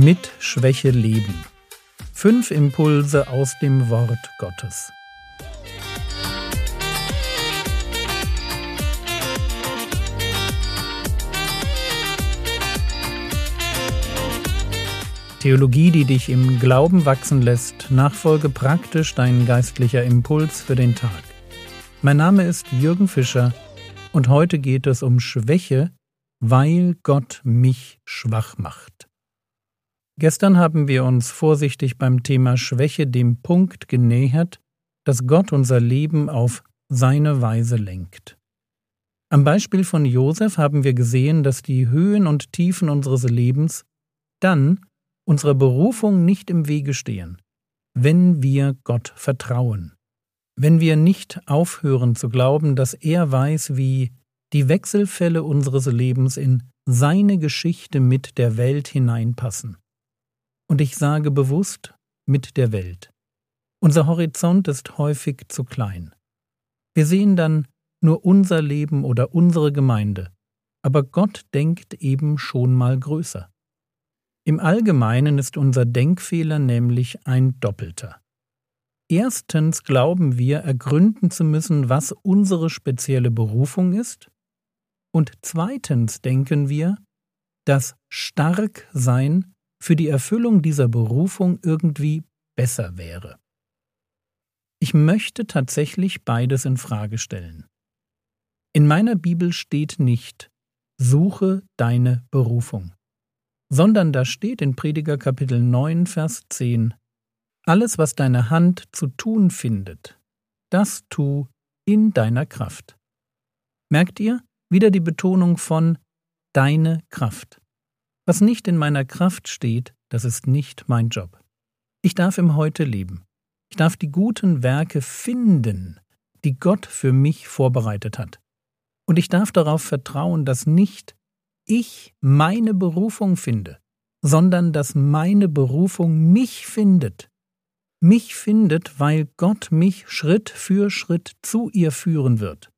Mit Schwäche leben. Fünf Impulse aus dem Wort Gottes. Theologie, die dich im Glauben wachsen lässt, nachfolge praktisch dein geistlicher Impuls für den Tag. Mein Name ist Jürgen Fischer und heute geht es um Schwäche, weil Gott mich schwach macht. Gestern haben wir uns vorsichtig beim Thema Schwäche dem Punkt genähert, dass Gott unser Leben auf seine Weise lenkt. Am Beispiel von Josef haben wir gesehen, dass die Höhen und Tiefen unseres Lebens dann unserer Berufung nicht im Wege stehen, wenn wir Gott vertrauen, wenn wir nicht aufhören zu glauben, dass er weiß, wie die Wechselfälle unseres Lebens in seine Geschichte mit der Welt hineinpassen. Und ich sage bewusst mit der Welt. Unser Horizont ist häufig zu klein. Wir sehen dann nur unser Leben oder unsere Gemeinde, aber Gott denkt eben schon mal größer. Im Allgemeinen ist unser Denkfehler nämlich ein doppelter. Erstens glauben wir, ergründen zu müssen, was unsere spezielle Berufung ist, und zweitens denken wir, dass Starksein für die Erfüllung dieser Berufung irgendwie besser wäre. Ich möchte tatsächlich beides in Frage stellen. In meiner Bibel steht nicht, suche deine Berufung sondern da steht in Prediger Kapitel 9, Vers 10, Alles, was deine Hand zu tun findet, das tu in deiner Kraft. Merkt ihr? Wieder die Betonung von deine Kraft. Was nicht in meiner Kraft steht, das ist nicht mein Job. Ich darf im Heute leben. Ich darf die guten Werke finden, die Gott für mich vorbereitet hat. Und ich darf darauf vertrauen, dass nicht ich meine Berufung finde, sondern dass meine Berufung mich findet. Mich findet, weil Gott mich Schritt für Schritt zu ihr führen wird,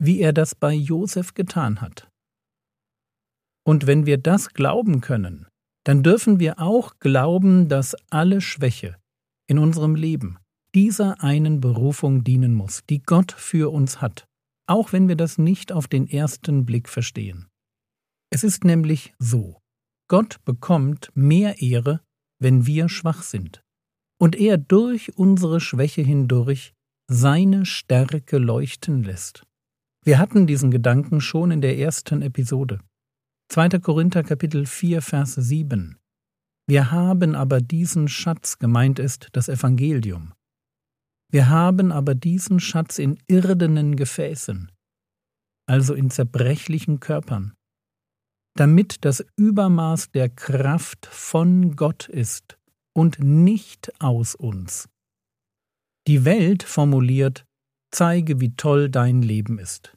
wie er das bei Josef getan hat. Und wenn wir das glauben können, dann dürfen wir auch glauben, dass alle Schwäche in unserem Leben dieser einen Berufung dienen muss, die Gott für uns hat, auch wenn wir das nicht auf den ersten Blick verstehen. Es ist nämlich so, Gott bekommt mehr Ehre, wenn wir schwach sind, und er durch unsere Schwäche hindurch seine Stärke leuchten lässt. Wir hatten diesen Gedanken schon in der ersten Episode. 2. Korinther Kapitel 4 Vers 7 Wir haben aber diesen Schatz, gemeint ist das Evangelium. Wir haben aber diesen Schatz in irdenen Gefäßen, also in zerbrechlichen Körpern, damit das Übermaß der Kraft von Gott ist und nicht aus uns. Die Welt formuliert, zeige, wie toll dein Leben ist.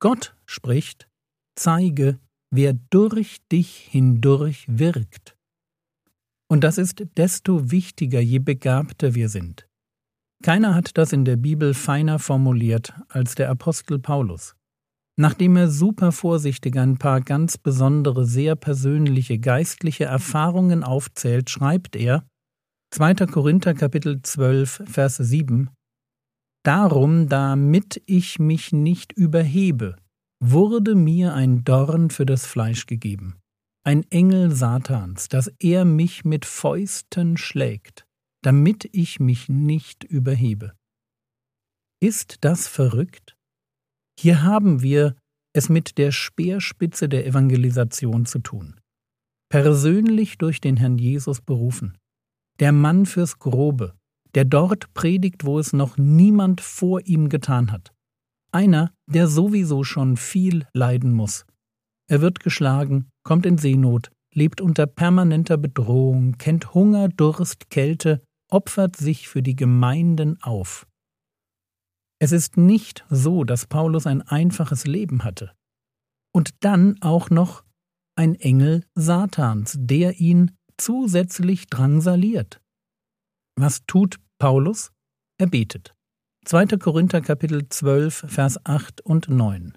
Gott spricht, zeige, wer durch dich hindurch wirkt. Und das ist desto wichtiger, je begabter wir sind. Keiner hat das in der Bibel feiner formuliert als der Apostel Paulus. Nachdem er super vorsichtig ein paar ganz besondere, sehr persönliche geistliche Erfahrungen aufzählt, schreibt er 2. Korinther Kapitel 12 Vers 7 Darum, damit ich mich nicht überhebe, wurde mir ein Dorn für das Fleisch gegeben, ein Engel Satans, dass er mich mit Fäusten schlägt, damit ich mich nicht überhebe. Ist das verrückt? Hier haben wir es mit der Speerspitze der Evangelisation zu tun. Persönlich durch den Herrn Jesus berufen. Der Mann fürs Grobe, der dort predigt, wo es noch niemand vor ihm getan hat. Einer, der sowieso schon viel leiden muss. Er wird geschlagen, kommt in Seenot, lebt unter permanenter Bedrohung, kennt Hunger, Durst, Kälte, opfert sich für die Gemeinden auf. Es ist nicht so, dass Paulus ein einfaches Leben hatte. Und dann auch noch ein Engel Satans, der ihn zusätzlich drangsaliert. Was tut Paulus? Er betet. 2. Korinther Kapitel 12, Vers 8 und 9.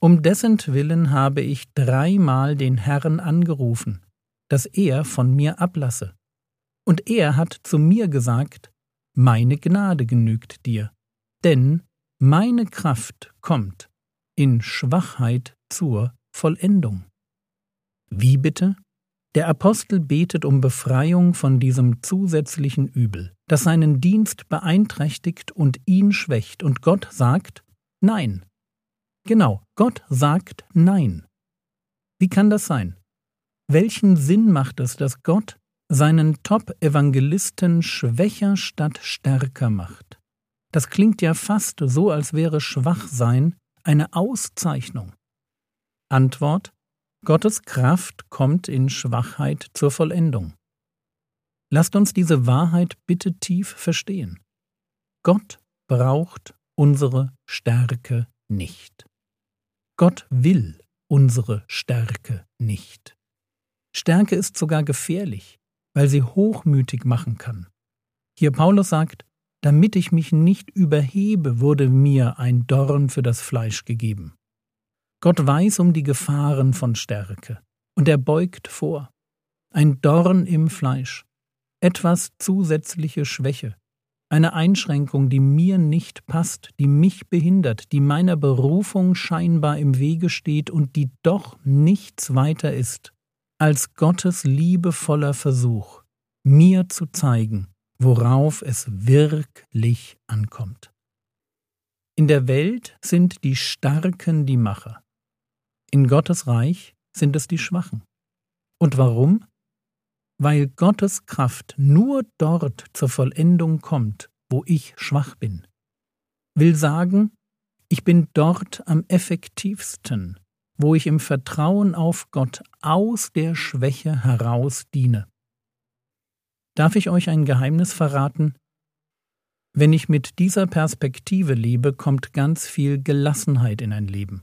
Um dessen Willen habe ich dreimal den Herrn angerufen, das er von mir ablasse. Und er hat zu mir gesagt, meine Gnade genügt dir, denn meine Kraft kommt in Schwachheit zur Vollendung. Wie bitte? Der Apostel betet um Befreiung von diesem zusätzlichen Übel, das seinen Dienst beeinträchtigt und ihn schwächt, und Gott sagt Nein. Genau, Gott sagt Nein. Wie kann das sein? Welchen Sinn macht es, dass Gott seinen Top-Evangelisten schwächer statt stärker macht? Das klingt ja fast so, als wäre Schwachsein eine Auszeichnung. Antwort Gottes Kraft kommt in Schwachheit zur Vollendung. Lasst uns diese Wahrheit bitte tief verstehen. Gott braucht unsere Stärke nicht. Gott will unsere Stärke nicht. Stärke ist sogar gefährlich, weil sie hochmütig machen kann. Hier Paulus sagt, damit ich mich nicht überhebe, wurde mir ein Dorn für das Fleisch gegeben. Gott weiß um die Gefahren von Stärke, und er beugt vor. Ein Dorn im Fleisch, etwas zusätzliche Schwäche, eine Einschränkung, die mir nicht passt, die mich behindert, die meiner Berufung scheinbar im Wege steht und die doch nichts weiter ist als Gottes liebevoller Versuch, mir zu zeigen, worauf es wirklich ankommt. In der Welt sind die Starken die Macher. In Gottes Reich sind es die Schwachen. Und warum? Weil Gottes Kraft nur dort zur Vollendung kommt, wo ich schwach bin. Will sagen, ich bin dort am effektivsten, wo ich im Vertrauen auf Gott aus der Schwäche heraus diene. Darf ich euch ein Geheimnis verraten? Wenn ich mit dieser Perspektive lebe, kommt ganz viel Gelassenheit in ein Leben.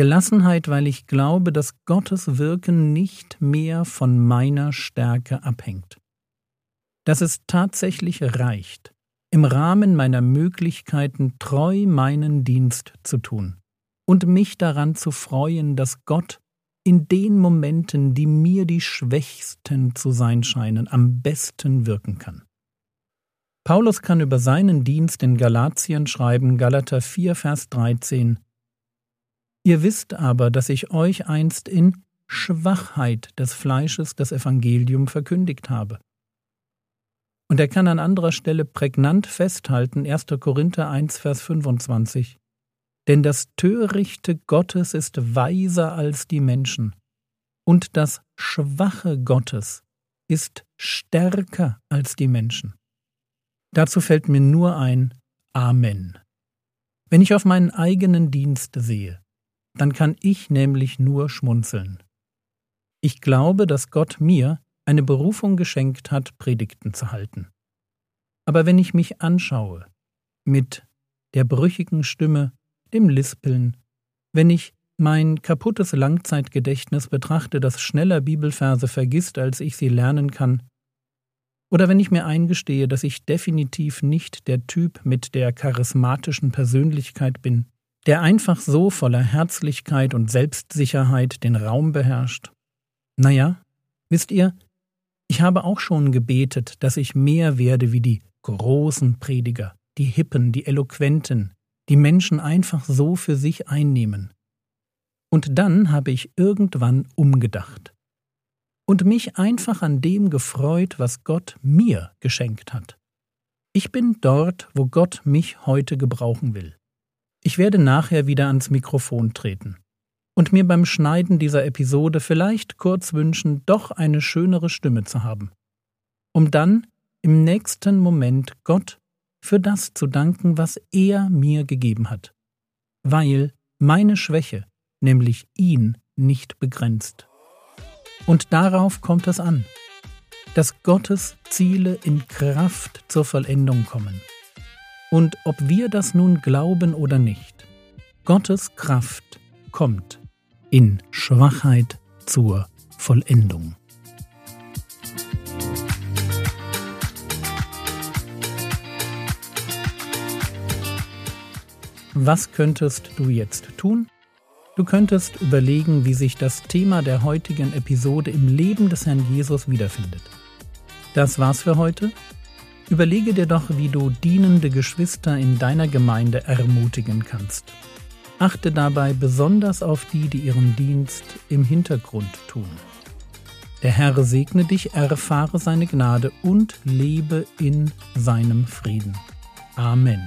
Gelassenheit, weil ich glaube, dass Gottes Wirken nicht mehr von meiner Stärke abhängt. Dass es tatsächlich reicht, im Rahmen meiner Möglichkeiten treu meinen Dienst zu tun und mich daran zu freuen, dass Gott in den Momenten, die mir die schwächsten zu sein scheinen, am besten wirken kann. Paulus kann über seinen Dienst in Galatien schreiben, Galater 4, Vers 13, Ihr wisst aber, dass ich euch einst in Schwachheit des Fleisches das Evangelium verkündigt habe. Und er kann an anderer Stelle prägnant festhalten, 1. Korinther 1, Vers 25. Denn das Törichte Gottes ist weiser als die Menschen, und das Schwache Gottes ist stärker als die Menschen. Dazu fällt mir nur ein Amen. Wenn ich auf meinen eigenen Dienst sehe, dann kann ich nämlich nur schmunzeln. Ich glaube, dass Gott mir eine Berufung geschenkt hat, Predigten zu halten. Aber wenn ich mich anschaue, mit der brüchigen Stimme, dem Lispeln, wenn ich mein kaputtes Langzeitgedächtnis betrachte, das schneller Bibelverse vergisst, als ich sie lernen kann, oder wenn ich mir eingestehe, dass ich definitiv nicht der Typ mit der charismatischen Persönlichkeit bin, der einfach so voller Herzlichkeit und Selbstsicherheit den Raum beherrscht. Naja, wisst ihr, ich habe auch schon gebetet, dass ich mehr werde wie die großen Prediger, die Hippen, die Eloquenten, die Menschen einfach so für sich einnehmen. Und dann habe ich irgendwann umgedacht und mich einfach an dem gefreut, was Gott mir geschenkt hat. Ich bin dort, wo Gott mich heute gebrauchen will. Ich werde nachher wieder ans Mikrofon treten und mir beim Schneiden dieser Episode vielleicht kurz wünschen, doch eine schönere Stimme zu haben, um dann im nächsten Moment Gott für das zu danken, was er mir gegeben hat, weil meine Schwäche, nämlich ihn, nicht begrenzt. Und darauf kommt es an, dass Gottes Ziele in Kraft zur Vollendung kommen. Und ob wir das nun glauben oder nicht, Gottes Kraft kommt in Schwachheit zur Vollendung. Was könntest du jetzt tun? Du könntest überlegen, wie sich das Thema der heutigen Episode im Leben des Herrn Jesus wiederfindet. Das war's für heute. Überlege dir doch, wie du dienende Geschwister in deiner Gemeinde ermutigen kannst. Achte dabei besonders auf die, die ihren Dienst im Hintergrund tun. Der Herr segne dich, erfahre seine Gnade und lebe in seinem Frieden. Amen.